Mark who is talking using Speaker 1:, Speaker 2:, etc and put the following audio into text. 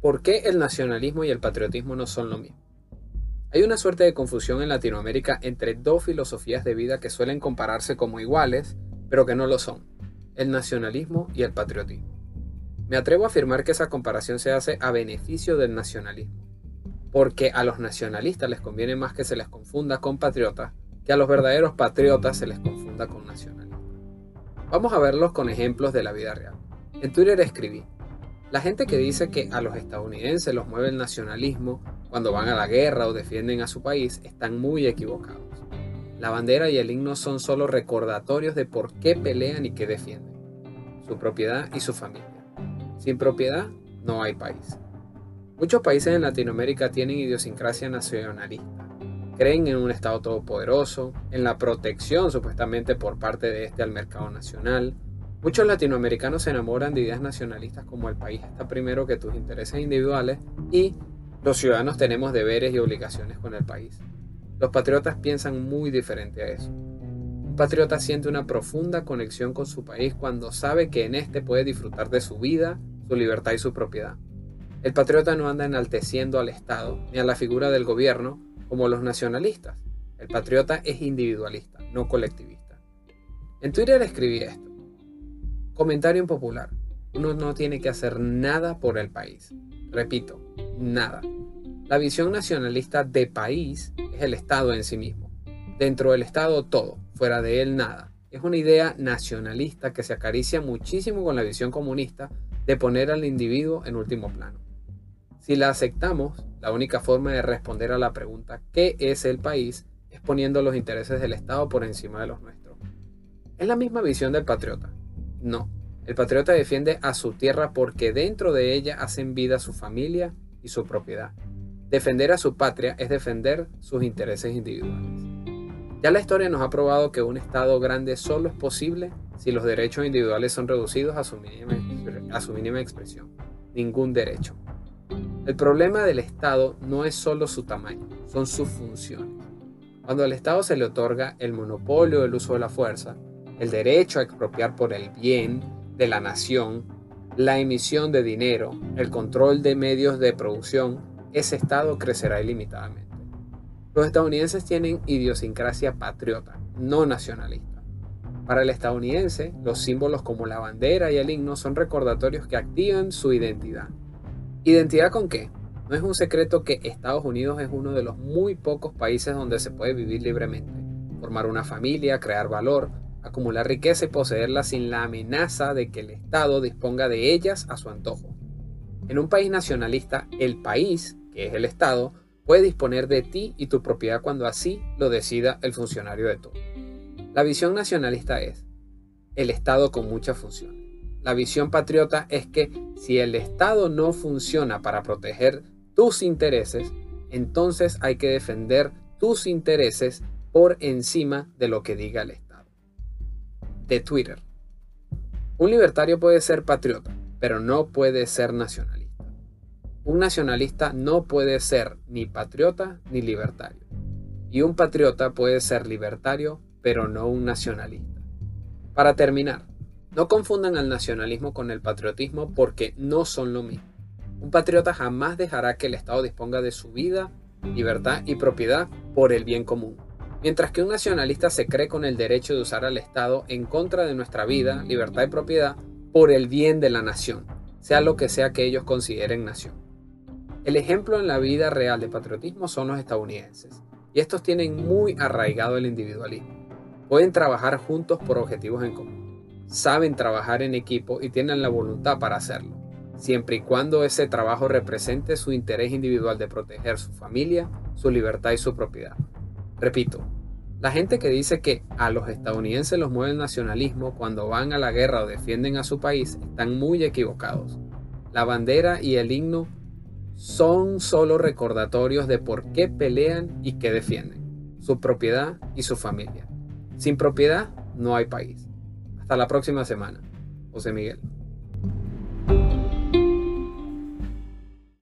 Speaker 1: ¿Por qué el nacionalismo y el patriotismo no son lo mismo? Hay una suerte de confusión en Latinoamérica entre dos filosofías de vida que suelen compararse como iguales, pero que no lo son, el nacionalismo y el patriotismo. Me atrevo a afirmar que esa comparación se hace a beneficio del nacionalismo, porque a los nacionalistas les conviene más que se les confunda con patriotas que a los verdaderos patriotas se les confunda con nacionalistas. Vamos a verlos con ejemplos de la vida real. En Twitter escribí, la gente que dice que a los estadounidenses los mueve el nacionalismo cuando van a la guerra o defienden a su país están muy equivocados. La bandera y el himno son solo recordatorios de por qué pelean y qué defienden, su propiedad y su familia. Sin propiedad no hay país. Muchos países en Latinoamérica tienen idiosincrasia nacionalista. Creen en un Estado todopoderoso, en la protección supuestamente por parte de este al mercado nacional, Muchos latinoamericanos se enamoran de ideas nacionalistas como el país está primero que tus intereses individuales y los ciudadanos tenemos deberes y obligaciones con el país. Los patriotas piensan muy diferente a eso. Un patriota siente una profunda conexión con su país cuando sabe que en este puede disfrutar de su vida, su libertad y su propiedad. El patriota no anda enalteciendo al Estado ni a la figura del gobierno como los nacionalistas. El patriota es individualista, no colectivista. En Twitter escribí esto. Comentario impopular. Uno no tiene que hacer nada por el país. Repito, nada. La visión nacionalista de país es el Estado en sí mismo. Dentro del Estado todo, fuera de él nada. Es una idea nacionalista que se acaricia muchísimo con la visión comunista de poner al individuo en último plano. Si la aceptamos, la única forma de responder a la pregunta ¿qué es el país? es poniendo los intereses del Estado por encima de los nuestros. Es la misma visión del patriota, no. El patriota defiende a su tierra porque dentro de ella hacen vida su familia y su propiedad. Defender a su patria es defender sus intereses individuales. Ya la historia nos ha probado que un Estado grande solo es posible si los derechos individuales son reducidos a su mínima, expresión. Ningún derecho. El problema del Estado no es solo su tamaño, son sus funciones. Cuando al Estado se le otorga el monopolio del uso de la fuerza, el derecho a expropiar por el bien de la nación, la emisión de dinero, el control de medios de producción, ese Estado crecerá ilimitadamente. Los estadounidenses tienen idiosincrasia patriota, no nacionalista. Para el estadounidense, los símbolos como la bandera y el himno son recordatorios que activan su identidad. ¿Identidad con qué? No es un secreto que Estados Unidos es uno de los muy pocos países donde se puede vivir libremente, formar una familia, crear valor, acumular riqueza y poseerla sin la amenaza de que el Estado disponga de ellas a su antojo. En un país nacionalista, el país, que es el Estado, puede disponer de ti y tu propiedad cuando así lo decida el funcionario de todo. La visión nacionalista es el Estado con muchas funciones. La visión patriota es que si el Estado no funciona para proteger tus intereses, entonces hay que defender tus intereses por encima de lo que diga el Estado de Twitter. Un libertario puede ser patriota, pero no puede ser nacionalista. Un nacionalista no puede ser ni patriota ni libertario. Y un patriota puede ser libertario, pero no un nacionalista. Para terminar, no confundan al nacionalismo con el patriotismo porque no son lo mismo. Un patriota jamás dejará que el Estado disponga de su vida, libertad y propiedad por el bien común. Mientras que un nacionalista se cree con el derecho de usar al Estado en contra de nuestra vida, libertad y propiedad por el bien de la nación, sea lo que sea que ellos consideren nación. El ejemplo en la vida real de patriotismo son los estadounidenses, y estos tienen muy arraigado el individualismo. Pueden trabajar juntos por objetivos en común, saben trabajar en equipo y tienen la voluntad para hacerlo, siempre y cuando ese trabajo represente su interés individual de proteger su familia, su libertad y su propiedad. Repito, la gente que dice que a los estadounidenses los mueve el nacionalismo cuando van a la guerra o defienden a su país están muy equivocados. La bandera y el himno son solo recordatorios de por qué pelean y qué defienden, su propiedad y su familia. Sin propiedad no hay país. Hasta la próxima semana. José Miguel.